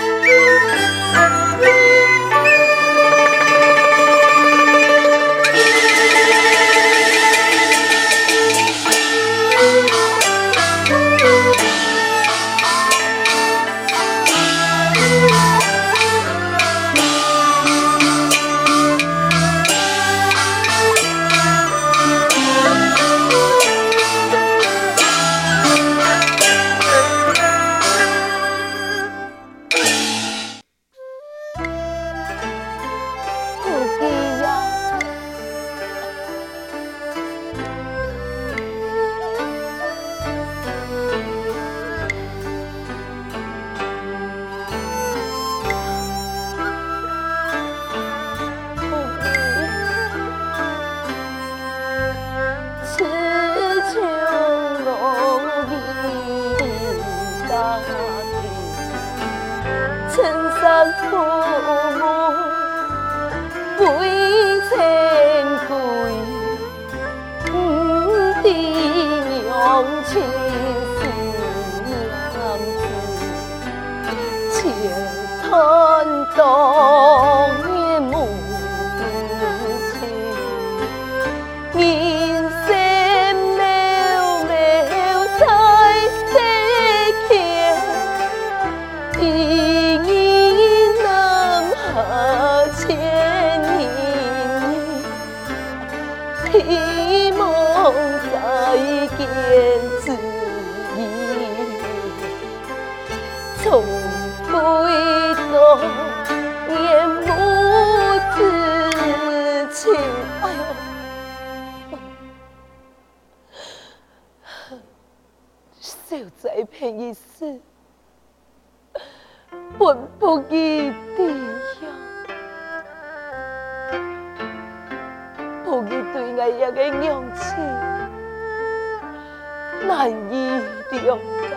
Música 中的母亲，人生渺渺在世间，一念能合千年？希望再见自己，从。回头。恋母子情。哎呦，小贼骗一死，本不义弟呀，不义对爱也的娘亲，难以谅解。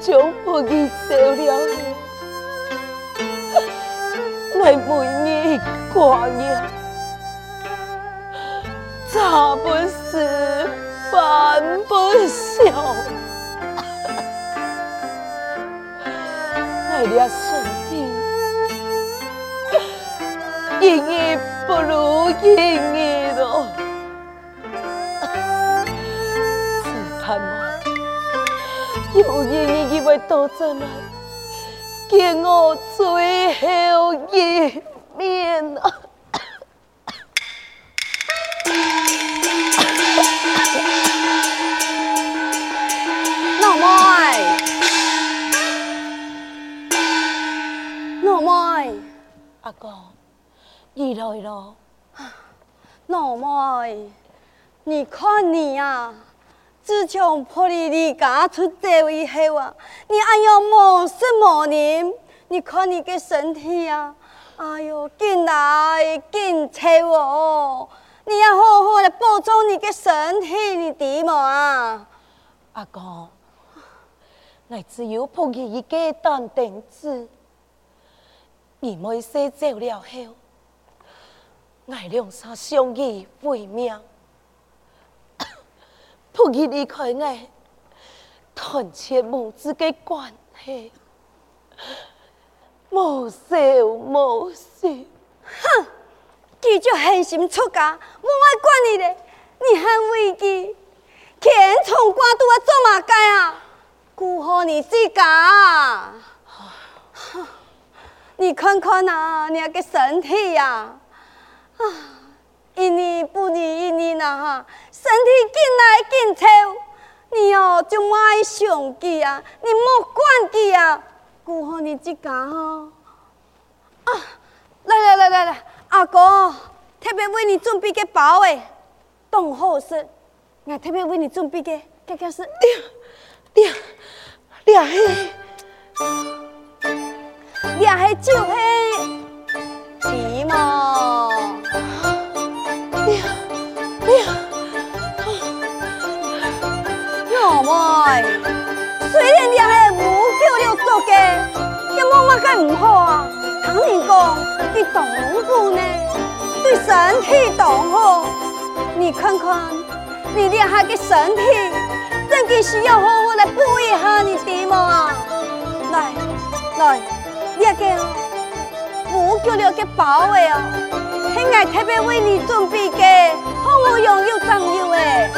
将不义收了，来每日挂念，茶不思，饭不想，来了身体，一日不如一日了。有你会倒在那，给我最后一面啊！老妹，老妹，阿公，你来了。老妹，你看你呀、自从脱离家出走以后啊，你哎呦没食没饮，你看你的身体啊，哎呦紧来紧臭哦，你要好好的保重你的身体，你知冇啊？阿公，我只有抱起一个单丁子，你没说走了后，我俩才相依为命。不去离开我，断绝母子的关系，无羞无耻。哼！你就狠心出家，我爱管你的，你还畏惧，天从挂肚啊，做嘛该啊？顾好你自家。你看看啊，你那个身体呀，啊，一年不如一年呐哈。身体紧来紧抽，你哦就爱上记啊，你莫管记啊，顾好你自家吼。啊，来来来来来，阿哥特别为你准备个包诶，冻厚是，我特别为你准备个，这个是两两两黑两黑酒黑，起码两。虽然你系无救了做家，也冇乜嘅唔好啊。听你讲，你当夫呢，对身体当好。你看看，你两下嘅身体，真嘅需要好好来补一下你的嘛。来，来，你个无救了嘅包诶哦，系我特别为你准备嘅，好我用又脏又诶。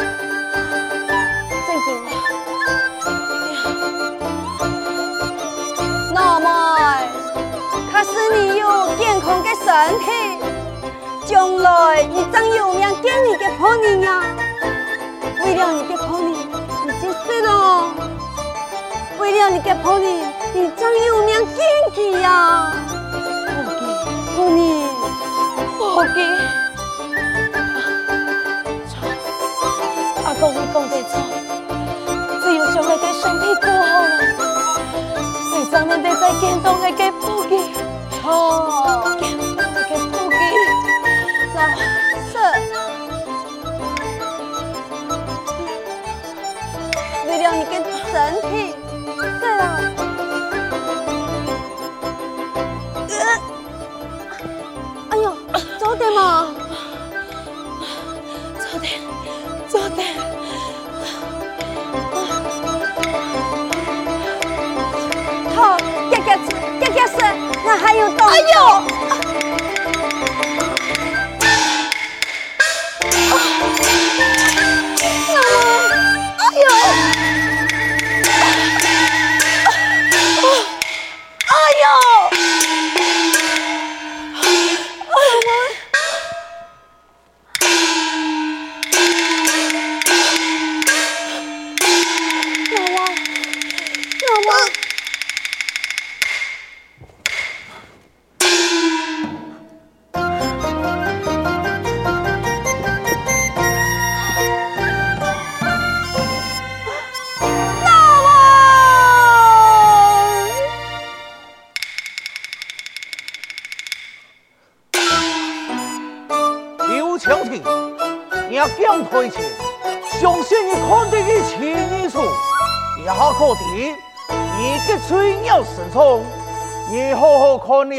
是你有健康的身体，将来你怎有命见你的婆娘呀？为了你的婆娘，你就死了；为了你的婆娘，你怎有命见佢呀？婆娘，婆娘，阿公，你讲得错，只有将来的身体过好了。咱们得再见到那个布吉，哦，哎呦！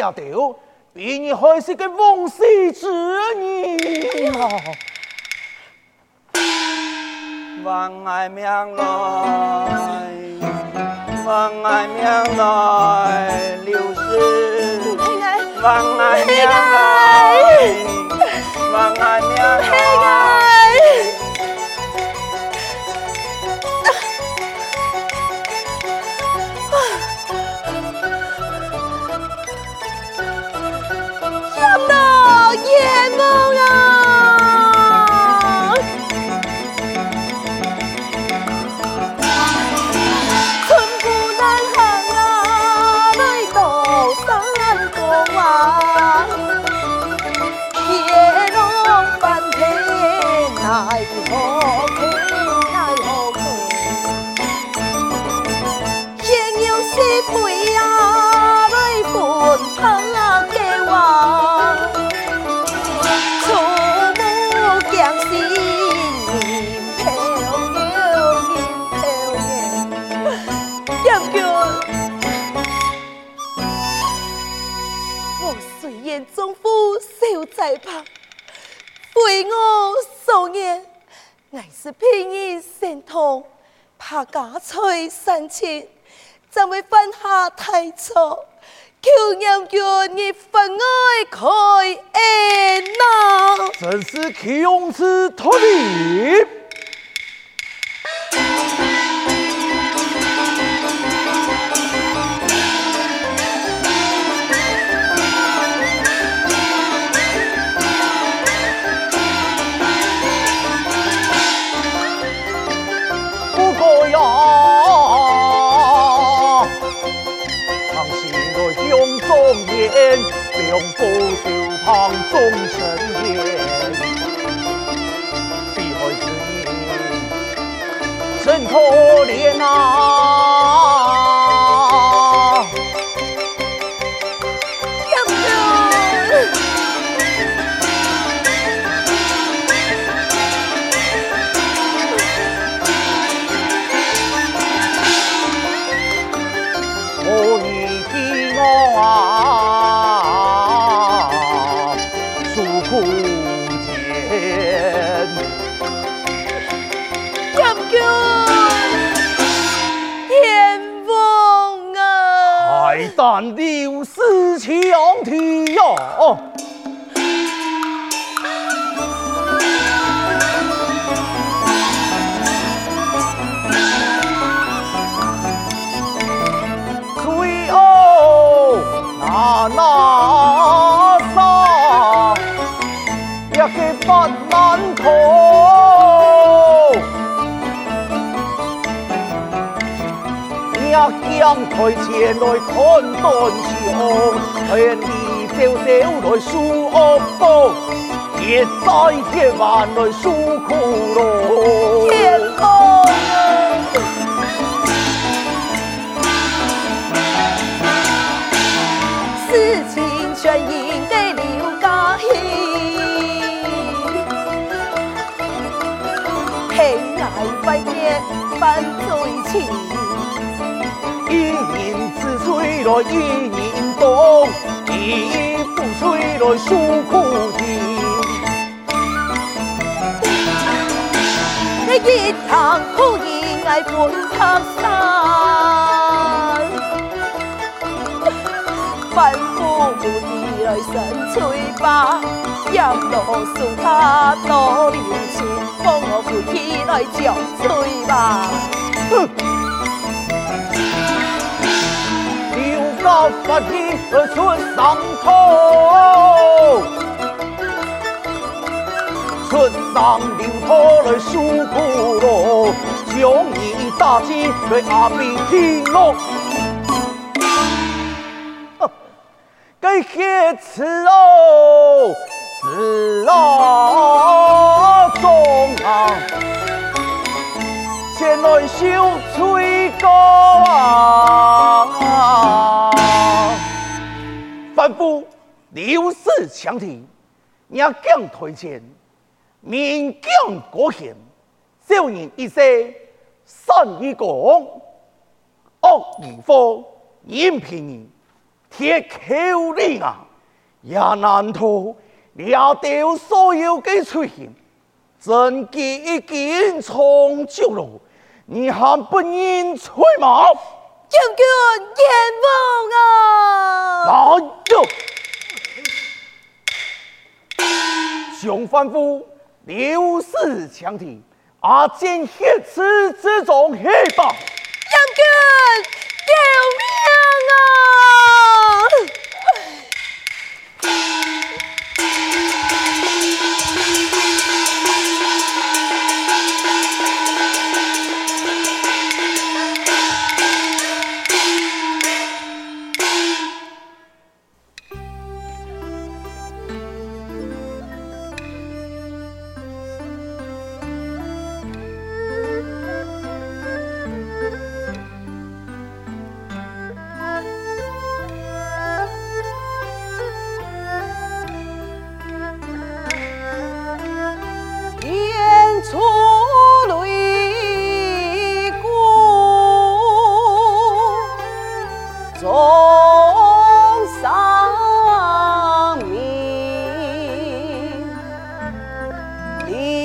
好看了掉，比你还是个王羲之你。王爱娘来，王爱娘来，六十，王爱娘来，王爱娘来。在是平日神通，怕家财生情，怎会犯下大错？求娘君你分外开恩呐！真是穷此特礼。两将台前来看断肠，向你笑笑来诉恶报，结灾结难来诉苦恼。事情全应该刘家兴，黑来白面犯罪情。来一年冬，一不吹来数苦情。你一堂苦饮爱半塔山，吩咐母子来生催吧，ям 路树下多留情，放我回去来将催吧。哼高发地而出上头，出上领头来诉苦咯，将你打击对阿兵听咯。该写词哦，字啊中啊，前来修吹歌啊。刘氏强提，也将推荐，名将国贤，少年一些，善于讲，恶于法，严平铁口令啊，也难逃了掉所有的出现，真机一件从旧路，你还不认错吗？将军严王啊！来哟！熊吩咐刘氏强敌，阿坚血池之中黑榜。将军救命啊！Ooh.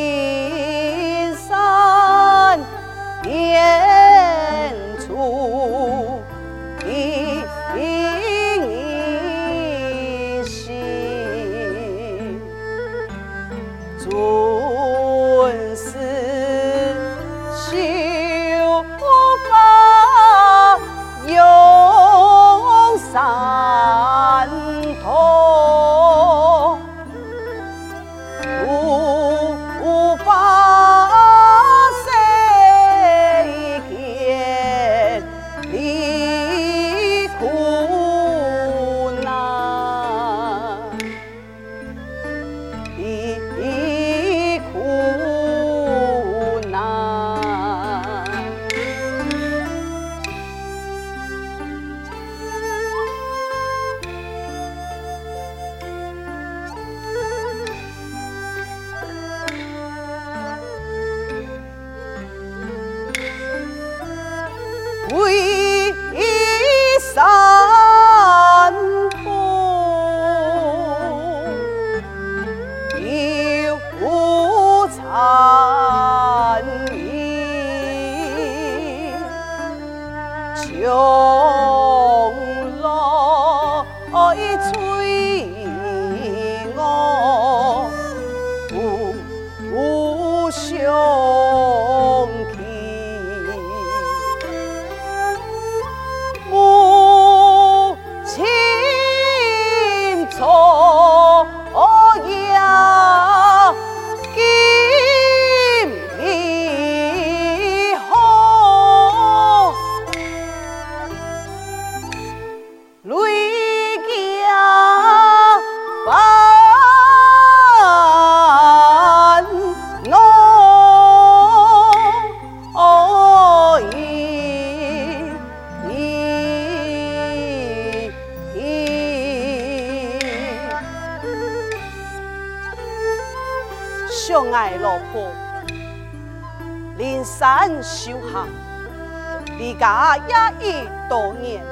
已多年。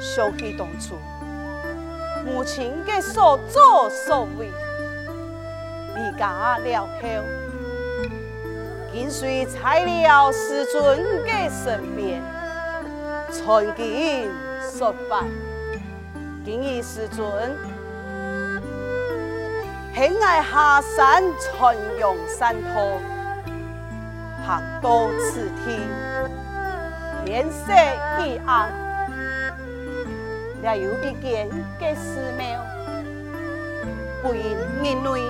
想起当初母亲的所作所为，离家了后，跟随在了师尊的身边，传经说法，建议师尊。喜爱下山传扬山头，行到此地，天色已暗，也有一件皆寺庙，不因人类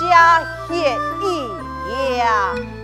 加血一样。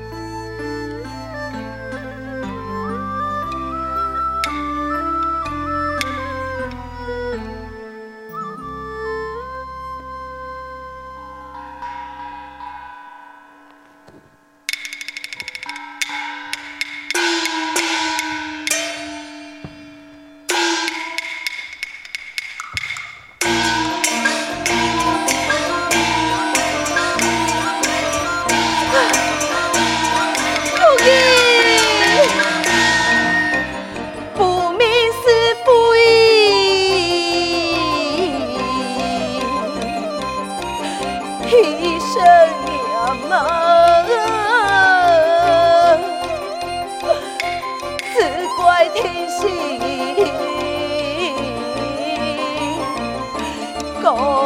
또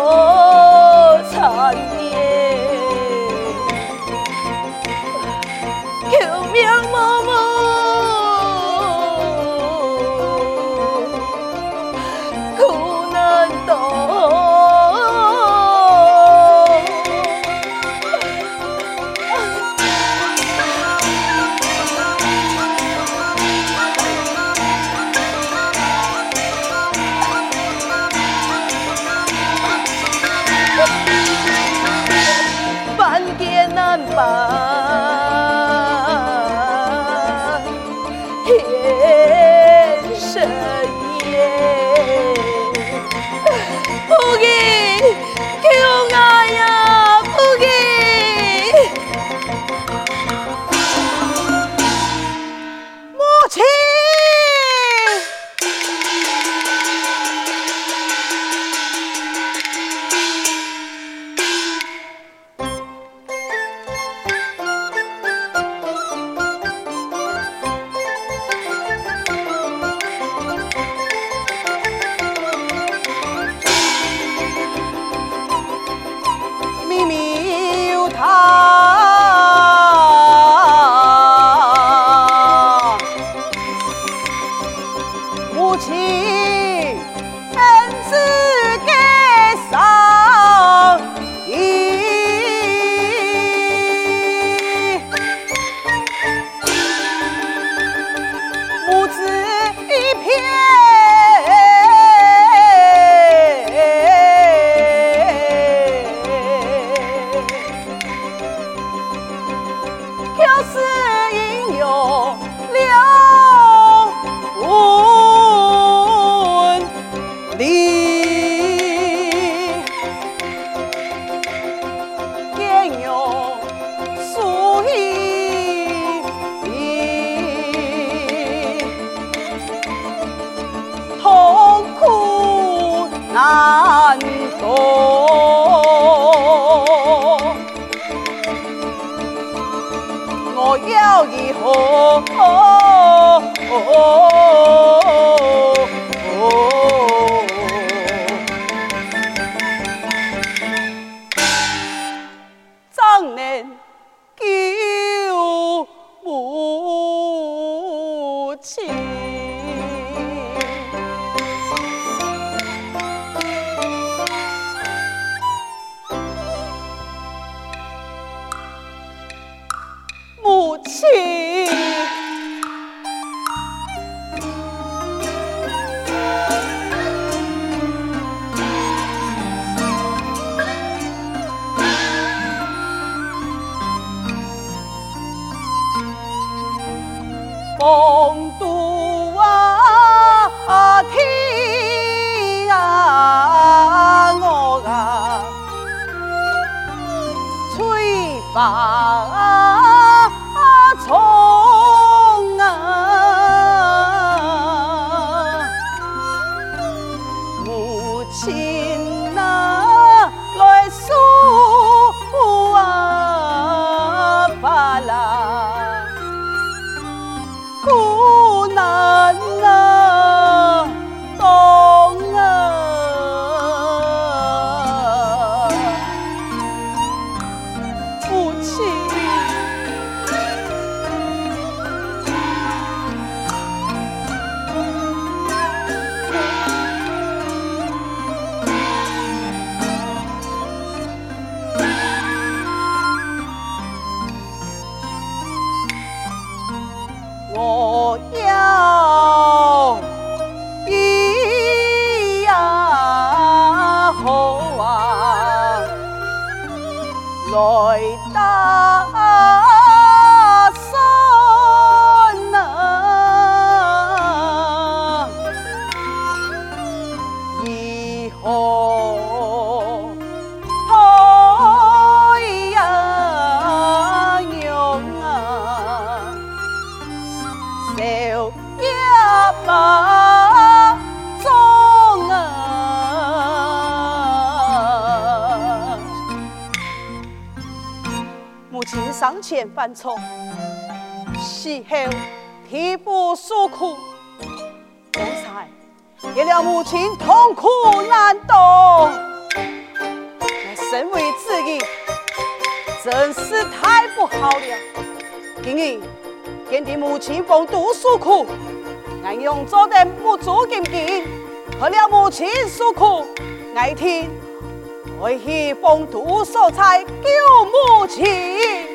要一何红都啊天啊我啊，翠白。上前犯错，事后替父诉苦，刚才给了母亲痛苦难当。我身为子儿，真是太不好了。今日见的母亲风度诉苦，我用做的不足敬敬，和了母亲诉苦，我听，我以风度所在救母亲。